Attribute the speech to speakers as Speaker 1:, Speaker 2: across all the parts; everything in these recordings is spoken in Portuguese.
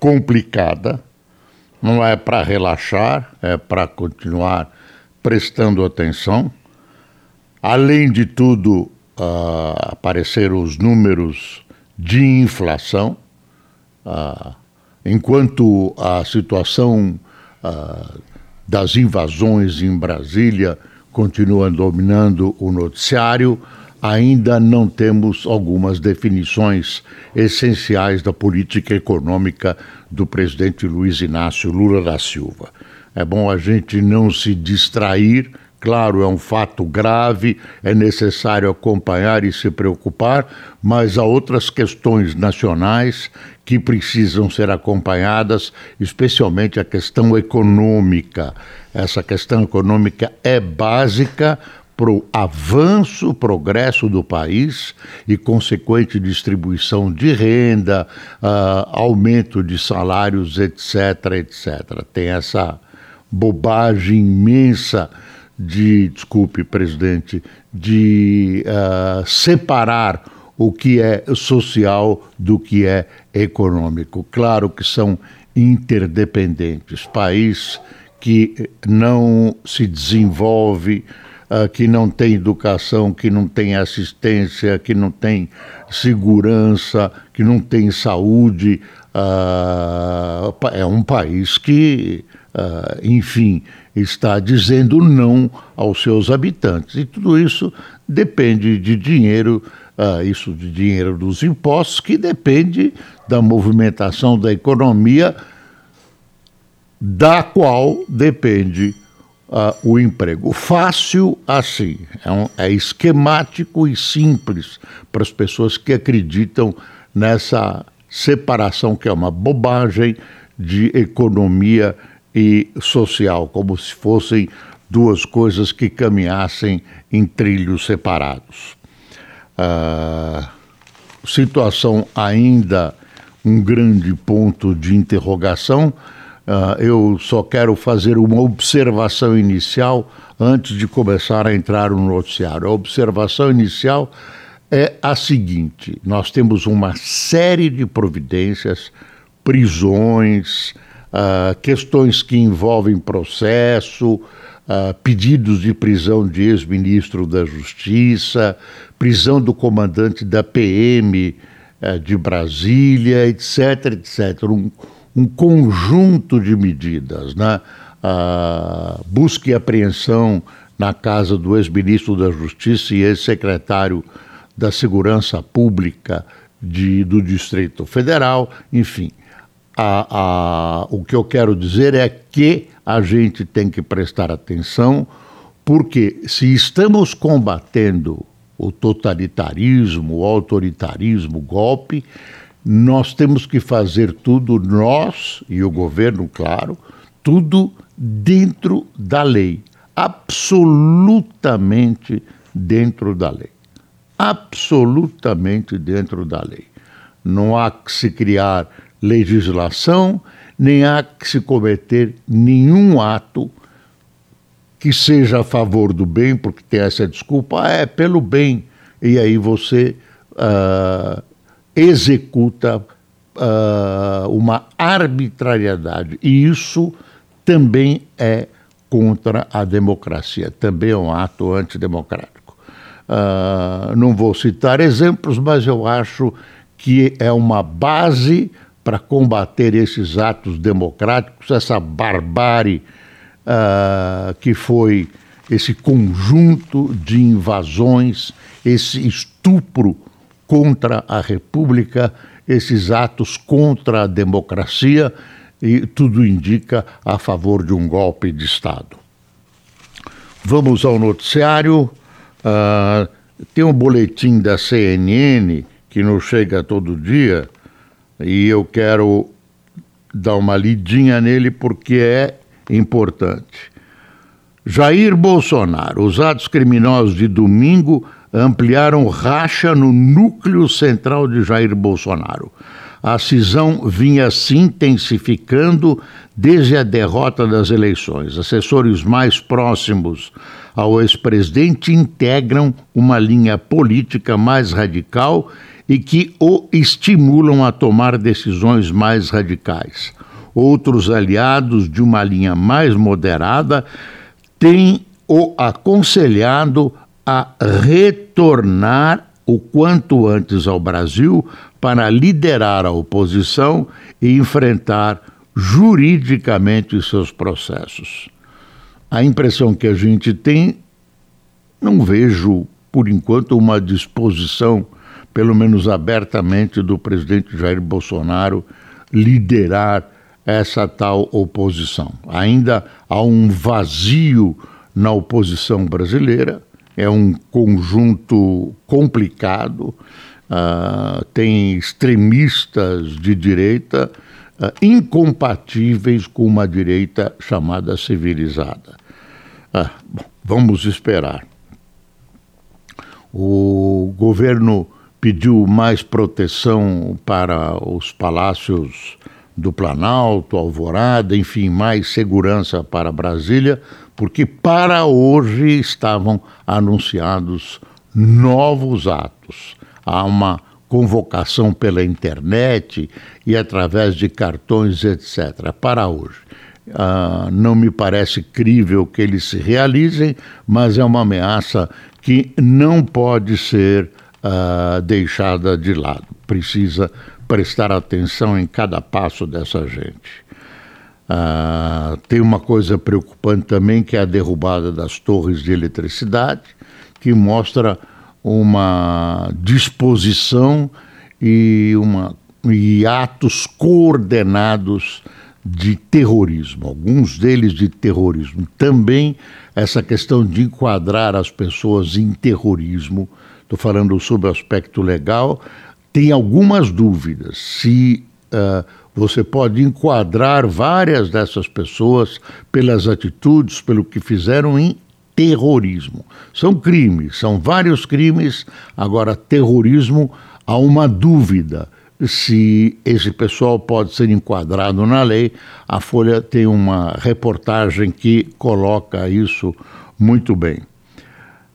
Speaker 1: complicada, não é para relaxar, é para continuar prestando atenção. Além de tudo, uh, apareceram os números de inflação, uh, enquanto a situação uh, das invasões em Brasília continua dominando o noticiário, ainda não temos algumas definições essenciais da política econômica do presidente Luiz Inácio Lula da Silva. É bom a gente não se distrair. Claro, é um fato grave, é necessário acompanhar e se preocupar, mas há outras questões nacionais que precisam ser acompanhadas, especialmente a questão econômica. Essa questão econômica é básica para o avanço, progresso do país e consequente distribuição de renda, uh, aumento de salários, etc, etc. Tem essa bobagem imensa de, desculpe, presidente, de uh, separar o que é social do que é econômico. Claro que são interdependentes. País que não se desenvolve uh, que não tem educação, que não tem assistência, que não tem segurança, que não tem saúde. Uh, é um país que, uh, enfim, está dizendo não aos seus habitantes. E tudo isso depende de dinheiro, uh, isso de dinheiro dos impostos, que depende da movimentação da economia, da qual depende uh, o emprego. Fácil assim, é, um, é esquemático e simples para as pessoas que acreditam nessa separação que é uma bobagem de economia e social, como se fossem duas coisas que caminhassem em trilhos separados. Uh, situação ainda um grande ponto de interrogação Uh, eu só quero fazer uma observação inicial antes de começar a entrar no noticiário. A observação inicial é a seguinte: nós temos uma série de providências, prisões, uh, questões que envolvem processo, uh, pedidos de prisão de ex-ministro da Justiça, prisão do comandante da PM eh, de Brasília, etc., etc. Um, um conjunto de medidas, né? A busca e apreensão na casa do ex-ministro da Justiça e ex-secretário da Segurança Pública de, do Distrito Federal, enfim. A, a, o que eu quero dizer é que a gente tem que prestar atenção, porque se estamos combatendo o totalitarismo, o autoritarismo, o golpe, nós temos que fazer tudo, nós e o governo, claro, tudo dentro da lei. Absolutamente dentro da lei. Absolutamente dentro da lei. Não há que se criar legislação, nem há que se cometer nenhum ato que seja a favor do bem, porque tem essa desculpa, ah, é pelo bem. E aí você. Uh, executa uh, uma arbitrariedade. E isso também é contra a democracia, também é um ato antidemocrático. Uh, não vou citar exemplos, mas eu acho que é uma base para combater esses atos democráticos, essa barbárie uh, que foi esse conjunto de invasões, esse estupro contra a República, esses atos contra a democracia e tudo indica a favor de um golpe de Estado. Vamos ao noticiário. Uh, tem um boletim da CNN que nos chega todo dia e eu quero dar uma lidinha nele porque é importante. Jair Bolsonaro, os atos criminosos de domingo ampliaram racha no núcleo central de Jair Bolsonaro. A cisão vinha se intensificando desde a derrota das eleições. Assessores mais próximos ao ex-presidente integram uma linha política mais radical e que o estimulam a tomar decisões mais radicais. Outros aliados de uma linha mais moderada têm o aconselhado a retornar o quanto antes ao Brasil para liderar a oposição e enfrentar juridicamente seus processos. A impressão que a gente tem, não vejo, por enquanto, uma disposição, pelo menos abertamente, do presidente Jair Bolsonaro liderar essa tal oposição. Ainda há um vazio na oposição brasileira, é um conjunto complicado, uh, tem extremistas de direita uh, incompatíveis com uma direita chamada civilizada. Uh, bom, vamos esperar. O governo pediu mais proteção para os palácios do Planalto, Alvorada, enfim, mais segurança para Brasília, porque para hoje estavam anunciados novos atos. Há uma convocação pela internet e através de cartões, etc., para hoje. Uh, não me parece crível que eles se realizem, mas é uma ameaça que não pode ser uh, deixada de lado. Precisa prestar atenção em cada passo dessa gente. Uh, tem uma coisa preocupante também, que é a derrubada das torres de eletricidade, que mostra uma disposição e, uma, e atos coordenados de terrorismo, alguns deles de terrorismo. Também essa questão de enquadrar as pessoas em terrorismo, estou falando sobre o aspecto legal, tem algumas dúvidas se uh, você pode enquadrar várias dessas pessoas pelas atitudes, pelo que fizeram em terrorismo. São crimes, são vários crimes. Agora, terrorismo, há uma dúvida se esse pessoal pode ser enquadrado na lei. A Folha tem uma reportagem que coloca isso muito bem.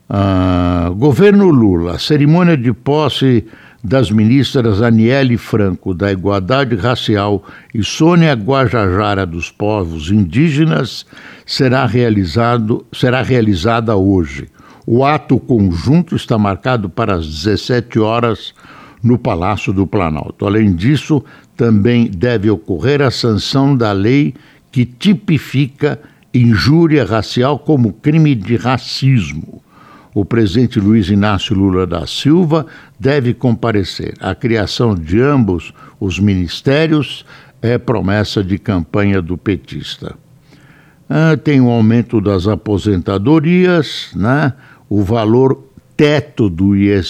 Speaker 1: Uh, governo Lula, cerimônia de posse das ministras Aniele Franco, da Igualdade Racial, e Sônia Guajajara dos Povos Indígenas, será, realizado, será realizada hoje. O ato conjunto está marcado para as 17 horas no Palácio do Planalto. Além disso, também deve ocorrer a sanção da lei que tipifica injúria racial como crime de racismo o presidente Luiz Inácio Lula da Silva deve comparecer. A criação de ambos os ministérios é promessa de campanha do petista. Ah, tem o um aumento das aposentadorias, né? o valor teto do INSS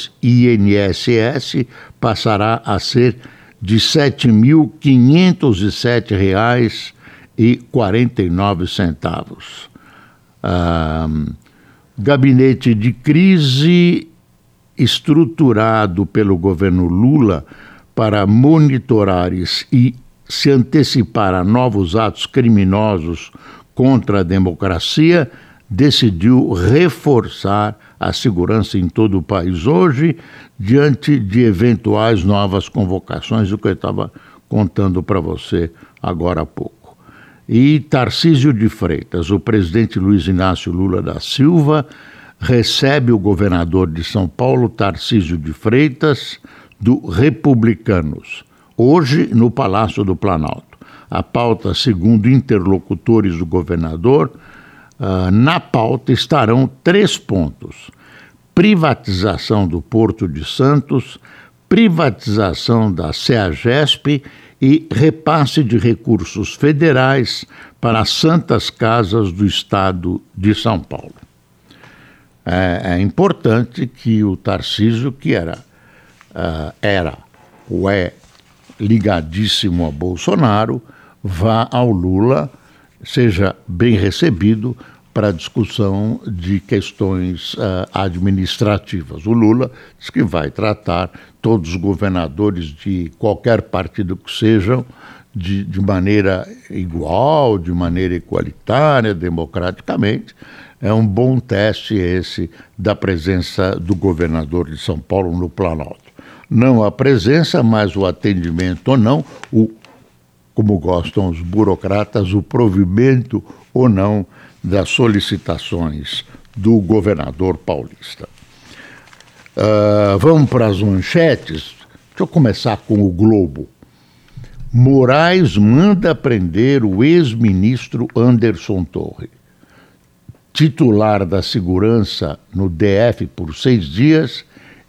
Speaker 1: passará a ser de R$ 7.507,49. Ah, gabinete de crise estruturado pelo governo Lula para monitorar e se antecipar a novos atos criminosos contra a democracia, decidiu reforçar a segurança em todo o país hoje, diante de eventuais novas convocações, o que eu estava contando para você agora há pouco e Tarcísio de Freitas. O presidente Luiz Inácio Lula da Silva recebe o governador de São Paulo, Tarcísio de Freitas, do Republicanos, hoje no Palácio do Planalto. A pauta, segundo interlocutores do governador, uh, na pauta estarão três pontos: privatização do Porto de Santos, privatização da CEAGESP e repasse de recursos federais para as santas casas do Estado de São Paulo. É, é importante que o Tarcísio, que era, uh, era ou é ligadíssimo a Bolsonaro, vá ao Lula, seja bem recebido para a discussão de questões uh, administrativas. O Lula diz que vai tratar todos os governadores de qualquer partido que sejam de, de maneira igual, de maneira igualitária, democraticamente. É um bom teste esse da presença do governador de São Paulo no Planalto. Não a presença, mas o atendimento ou não, o, como gostam os burocratas, o provimento ou não das solicitações do governador paulista. Uh, vamos para as manchetes. Deixa eu começar com o Globo. Moraes manda prender o ex-ministro Anderson Torre. Titular da segurança no DF por seis dias,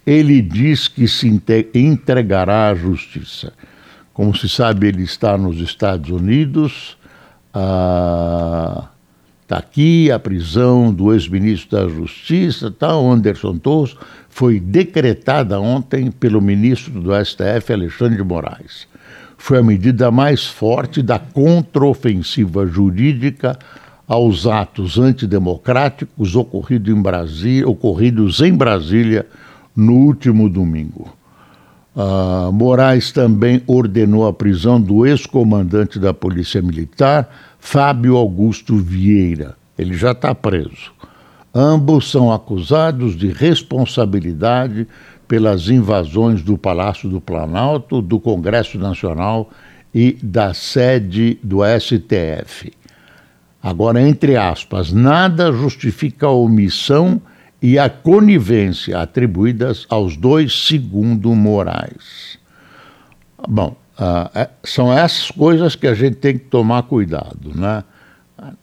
Speaker 1: ele diz que se entregará à justiça. Como se sabe, ele está nos Estados Unidos. Ah, Está aqui a prisão do ex-ministro da Justiça, tá, Anderson Torres, foi decretada ontem pelo ministro do STF, Alexandre de Moraes. Foi a medida mais forte da contraofensiva jurídica aos atos antidemocráticos ocorrido em ocorridos em Brasília no último domingo. Uh, Moraes também ordenou a prisão do ex-comandante da Polícia Militar, Fábio Augusto Vieira. Ele já está preso. Ambos são acusados de responsabilidade pelas invasões do Palácio do Planalto, do Congresso Nacional e da sede do STF. Agora, entre aspas, nada justifica a omissão e a conivência atribuídas aos dois, segundo Moraes. Bom, é, são essas coisas que a gente tem que tomar cuidado, né?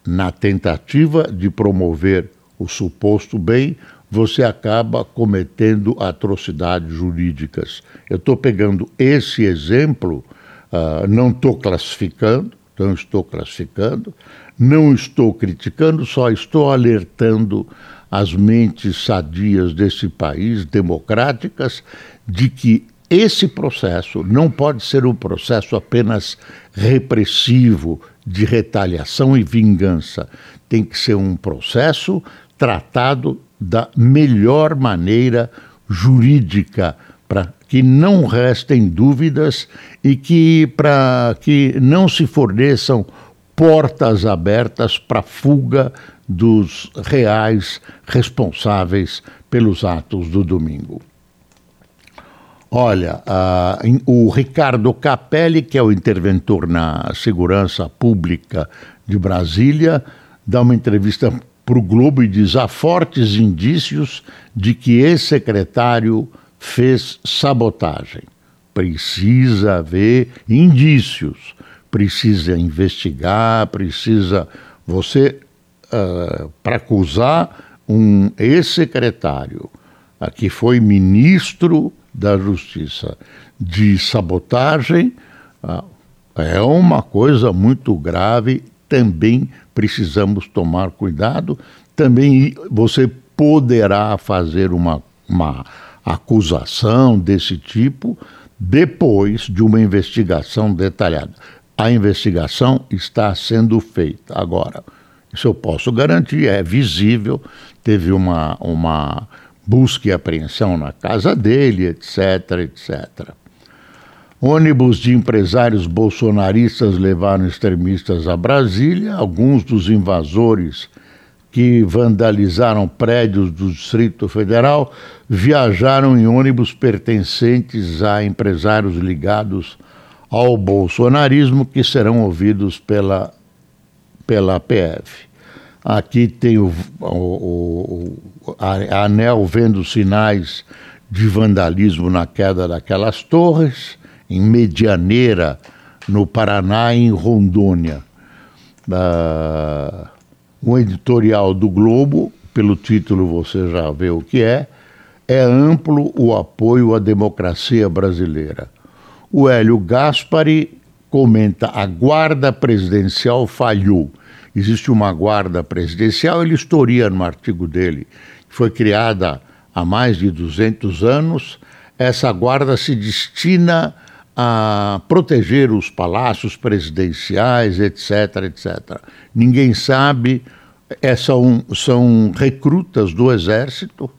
Speaker 1: Na tentativa de promover o suposto bem, você acaba cometendo atrocidades jurídicas. Eu estou pegando esse exemplo, uh, não estou classificando, não estou classificando, não estou criticando, só estou alertando as mentes sadias desse país, democráticas, de que esse processo não pode ser um processo apenas repressivo, de retaliação e vingança. Tem que ser um processo tratado da melhor maneira jurídica, para que não restem dúvidas e que para que não se forneçam portas abertas para fuga dos reais responsáveis pelos atos do domingo. Olha, uh, o Ricardo Capelli, que é o interventor na segurança pública de Brasília, dá uma entrevista para o Globo e diz: há fortes indícios de que esse secretário fez sabotagem. Precisa haver indícios, precisa investigar, precisa. Você, uh, para acusar um ex-secretário, uh, que foi ministro da Justiça de sabotagem ah, é uma coisa muito grave. Também precisamos tomar cuidado. Também você poderá fazer uma, uma acusação desse tipo depois de uma investigação detalhada. A investigação está sendo feita agora. Isso eu posso garantir, é visível. Teve uma, uma busca e apreensão na casa dele, etc, etc. Ônibus de empresários bolsonaristas levaram extremistas a Brasília. Alguns dos invasores que vandalizaram prédios do Distrito Federal viajaram em ônibus pertencentes a empresários ligados ao bolsonarismo que serão ouvidos pela, pela PF. Aqui tem o, o, o a, ANEL vendo sinais de vandalismo na queda daquelas torres, em Medianeira, no Paraná em Rondônia. Uh, o editorial do Globo, pelo título você já vê o que é, é amplo o apoio à democracia brasileira. O Hélio Gaspari comenta: a guarda presidencial falhou existe uma guarda presidencial, ele historia no artigo dele, que foi criada há mais de 200 anos. Essa guarda se destina a proteger os palácios presidenciais, etc, etc. Ninguém sabe, é, são, são recrutas do exército,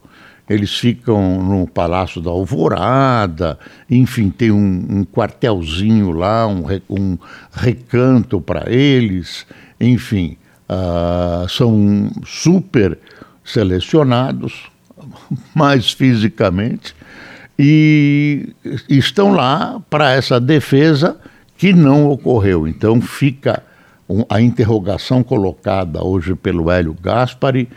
Speaker 1: eles ficam no Palácio da Alvorada, enfim, tem um, um quartelzinho lá, um, um recanto para eles, enfim, uh, são super selecionados, mais fisicamente, e estão lá para essa defesa que não ocorreu. Então fica a interrogação colocada hoje pelo Hélio Gaspari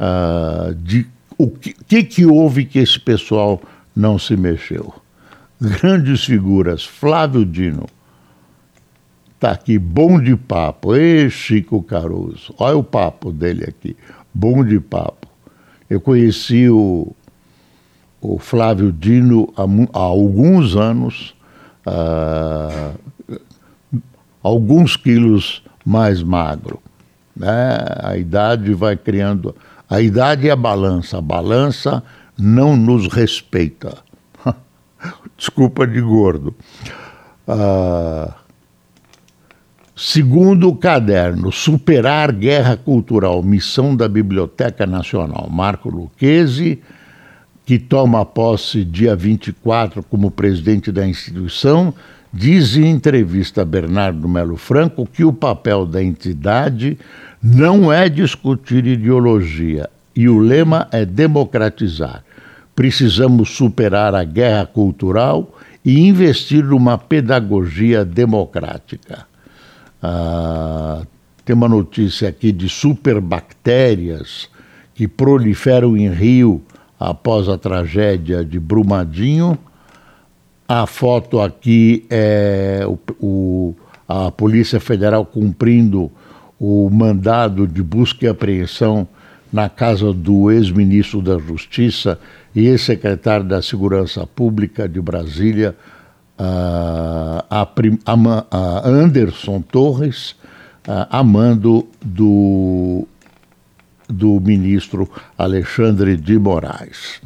Speaker 1: uh, de o que, que, houve que esse pessoal não se mexeu. Grandes figuras, Flávio Dino, tá aqui, bom de papo. Ei, Chico Caruso, olha o papo dele aqui, bom de papo. Eu conheci o, o Flávio Dino há, há alguns anos, uh, alguns quilos mais magro. Né? A idade vai criando. A idade é a balança. A balança não nos respeita. Desculpa de gordo. Uh, segundo o caderno Superar Guerra Cultural, missão da Biblioteca Nacional, Marco Lucchesi, que toma posse dia 24 como presidente da instituição, diz em entrevista a Bernardo Melo Franco que o papel da entidade não é discutir ideologia e o lema é democratizar. Precisamos superar a guerra cultural e investir numa pedagogia democrática. Ah, tem uma notícia aqui de superbactérias que proliferam em Rio após a tragédia de Brumadinho. A foto aqui é o, o, a Polícia Federal cumprindo o mandado de busca e apreensão na casa do ex-ministro da Justiça e ex-secretário da Segurança Pública de Brasília, a, a Anderson Torres, a mando do do ministro Alexandre de Moraes.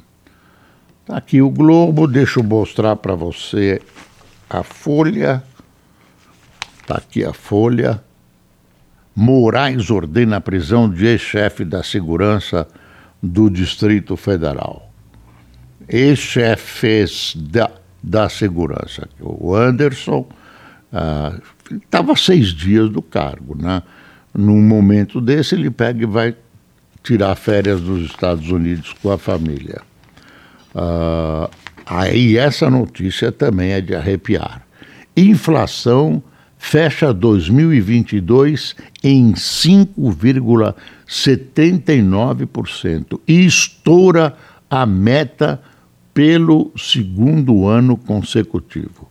Speaker 1: Aqui o Globo, deixa eu mostrar para você a folha. Está aqui a folha. Moraes ordena a prisão de ex-chefe da segurança do Distrito Federal. Ex-chefes da, da segurança. O Anderson estava ah, seis dias do cargo, né? Num momento desse, ele pega e vai tirar férias dos Estados Unidos com a família. Uh, aí essa notícia também é de arrepiar. Inflação fecha 2022 em 5,79% e estoura a meta pelo segundo ano consecutivo.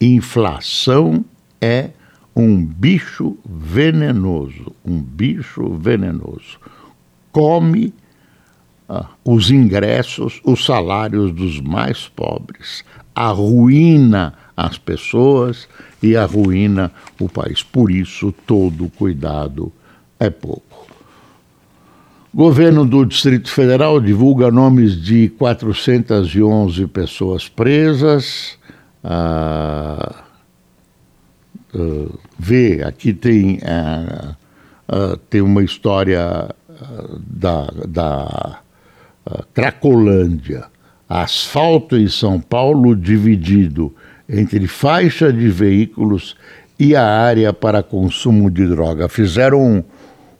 Speaker 1: Inflação é um bicho venenoso, um bicho venenoso come os ingressos, os salários dos mais pobres, arruína as pessoas e arruína o país. Por isso, todo cuidado é pouco. Governo do Distrito Federal divulga nomes de 411 pessoas presas. Ah, uh, vê, aqui tem, uh, uh, tem uma história da, da Cracolândia, asfalto em São Paulo dividido entre faixa de veículos e a área para consumo de droga. Fizeram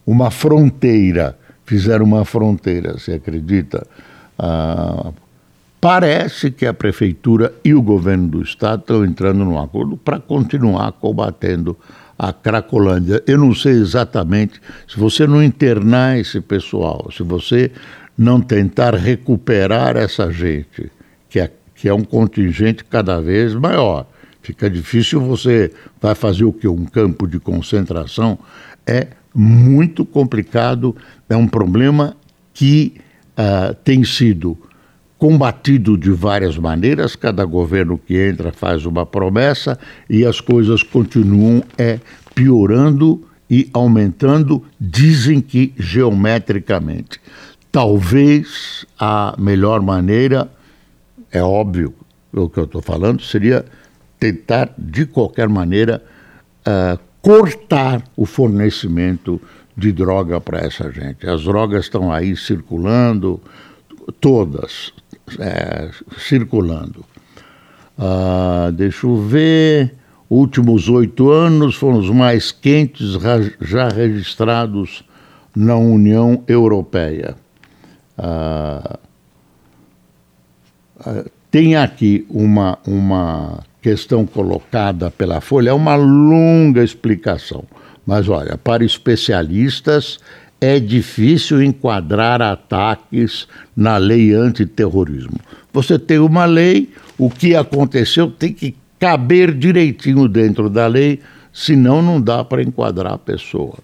Speaker 1: uma fronteira, fizeram uma fronteira, você acredita? Ah, parece que a prefeitura e o governo do estado estão entrando num acordo para continuar combatendo a Cracolândia. Eu não sei exatamente se você não internar esse pessoal, se você não tentar recuperar essa gente, que é, que é um contingente cada vez maior. Fica difícil você vai fazer o que? Um campo de concentração. É muito complicado, é um problema que uh, tem sido combatido de várias maneiras, cada governo que entra faz uma promessa e as coisas continuam é, piorando e aumentando, dizem que geometricamente. Talvez a melhor maneira, é óbvio o que eu estou falando, seria tentar, de qualquer maneira, uh, cortar o fornecimento de droga para essa gente. As drogas estão aí circulando, todas é, circulando. Uh, deixa eu ver. Últimos oito anos foram os mais quentes já registrados na União Europeia. Uh, uh, tem aqui uma, uma questão colocada pela Folha, é uma longa explicação. Mas olha, para especialistas, é difícil enquadrar ataques na lei antiterrorismo. Você tem uma lei, o que aconteceu tem que caber direitinho dentro da lei, senão não dá para enquadrar a pessoa.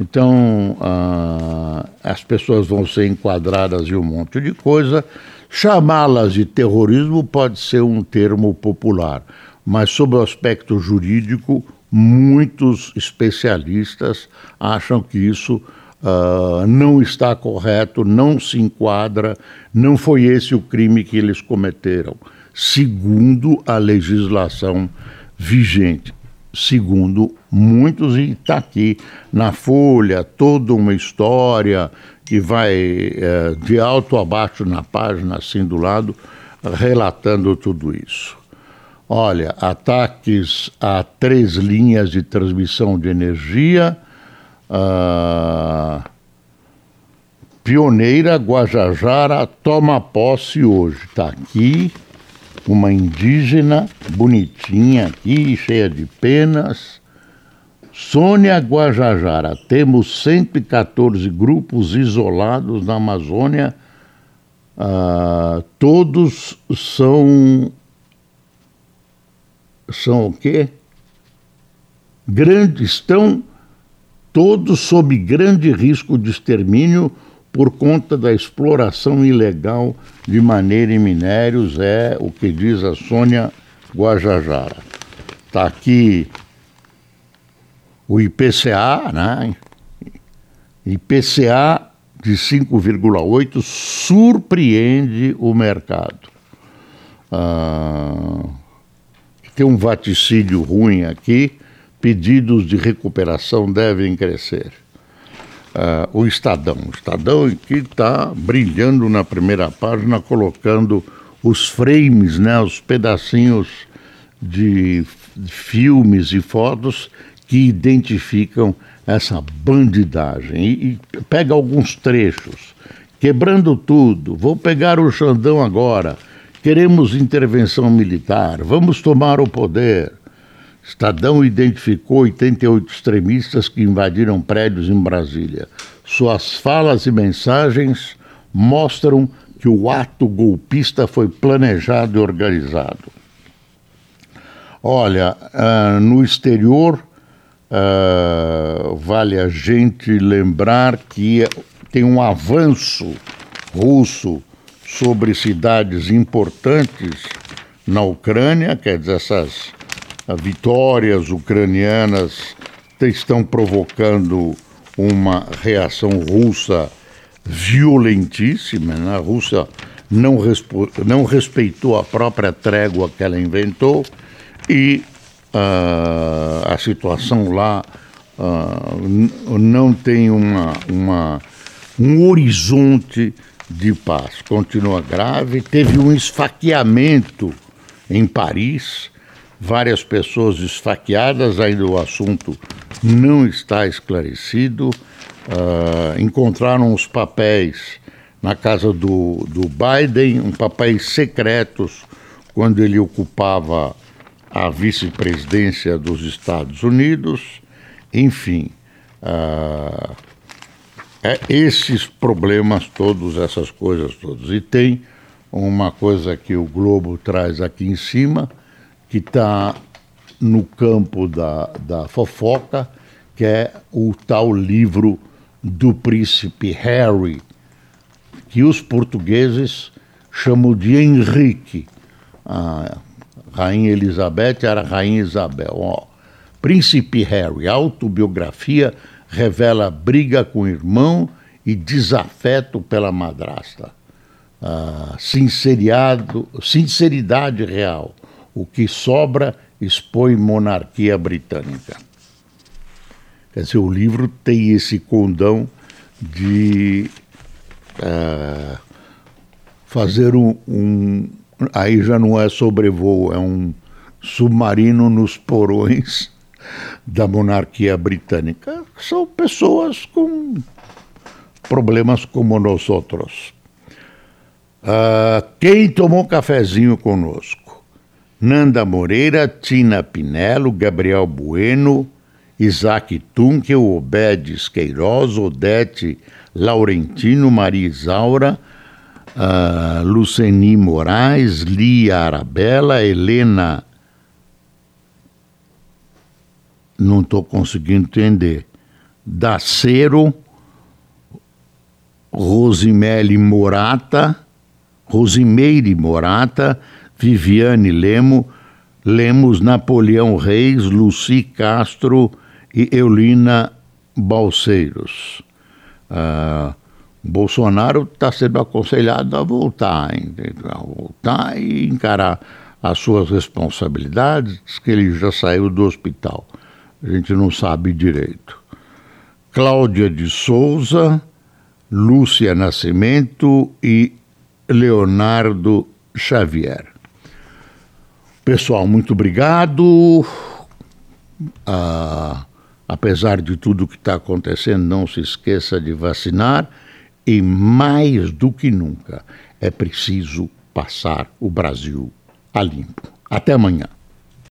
Speaker 1: Então, ah, as pessoas vão ser enquadradas em um monte de coisa. Chamá-las de terrorismo pode ser um termo popular, mas, sob o aspecto jurídico, muitos especialistas acham que isso uh, não está correto, não se enquadra, não foi esse o crime que eles cometeram, segundo a legislação vigente. Segundo muitos, e está aqui na Folha toda uma história que vai é, de alto a baixo na página, assim do lado, relatando tudo isso. Olha, ataques a três linhas de transmissão de energia. Uh, pioneira Guajajara toma posse hoje. Está aqui uma indígena bonitinha aqui, cheia de penas. Sônia Guajajara, temos 114 grupos isolados na Amazônia. Uh, todos são são o quê? Grande, estão todos sob grande risco de extermínio por conta da exploração ilegal de maneira em minérios, é o que diz a Sônia Guajajara. Está aqui o IPCA, né? IPCA de 5,8 surpreende o mercado. Ah, tem um vaticínio ruim aqui, pedidos de recuperação devem crescer. Uh, o Estadão. O Estadão aqui está brilhando na primeira página, colocando os frames, né, os pedacinhos de filmes e fotos que identificam essa bandidagem. E, e pega alguns trechos. Quebrando tudo, vou pegar o Xandão agora Queremos intervenção militar, vamos tomar o poder. Estadão identificou 88 extremistas que invadiram prédios em Brasília. Suas falas e mensagens mostram que o ato golpista foi planejado e organizado. Olha, uh, no exterior, uh, vale a gente lembrar que tem um avanço russo sobre cidades importantes na Ucrânia, quer dizer, essas vitórias ucranianas estão provocando uma reação russa violentíssima. Né? A Rússia não, não respeitou a própria trégua que ela inventou e uh, a situação lá uh, não tem uma, uma, um horizonte de paz continua grave. Teve um esfaqueamento em Paris, várias pessoas esfaqueadas, ainda o assunto não está esclarecido. Uh, encontraram os papéis na casa do, do Biden, um papéis secretos, quando ele ocupava a vice-presidência dos Estados Unidos. Enfim, uh, é, esses problemas todos, essas coisas todas. E tem uma coisa que o Globo traz aqui em cima, que está no campo da, da fofoca, que é o tal livro do príncipe Harry, que os portugueses chamam de Henrique. A rainha Elizabeth era rainha Isabel. Ó, príncipe Harry, autobiografia revela briga com o irmão e desafeto pela madrasta. Ah, sinceridade real. O que sobra expõe monarquia britânica. Quer dizer, o livro tem esse condão de uh, fazer um, um. Aí já não é sobrevoo, é um submarino nos porões da monarquia britânica. São pessoas com problemas como nós outros. Uh, quem tomou cafezinho conosco? Nanda Moreira, Tina Pinello, Gabriel Bueno, Isaac Tunkel, Obedes Queiroz, Odete Laurentino, Maria Isaura, uh, Luceni Moraes, Lia Arabella, Helena. Não estou conseguindo entender. Dacero, Rosimele Morata, Rosimeire Morata, Viviane Lemo, Lemos, Napoleão Reis, Luci Castro e Eulina Balseiros. Uh, Bolsonaro está sendo aconselhado a voltar, a voltar e encarar as suas responsabilidades, que ele já saiu do hospital. A gente não sabe direito. Cláudia de Souza, Lúcia Nascimento e Leonardo Xavier. Pessoal, muito obrigado. Ah, apesar de tudo que está acontecendo, não se esqueça de vacinar e, mais do que nunca, é preciso passar o Brasil a limpo. Até amanhã.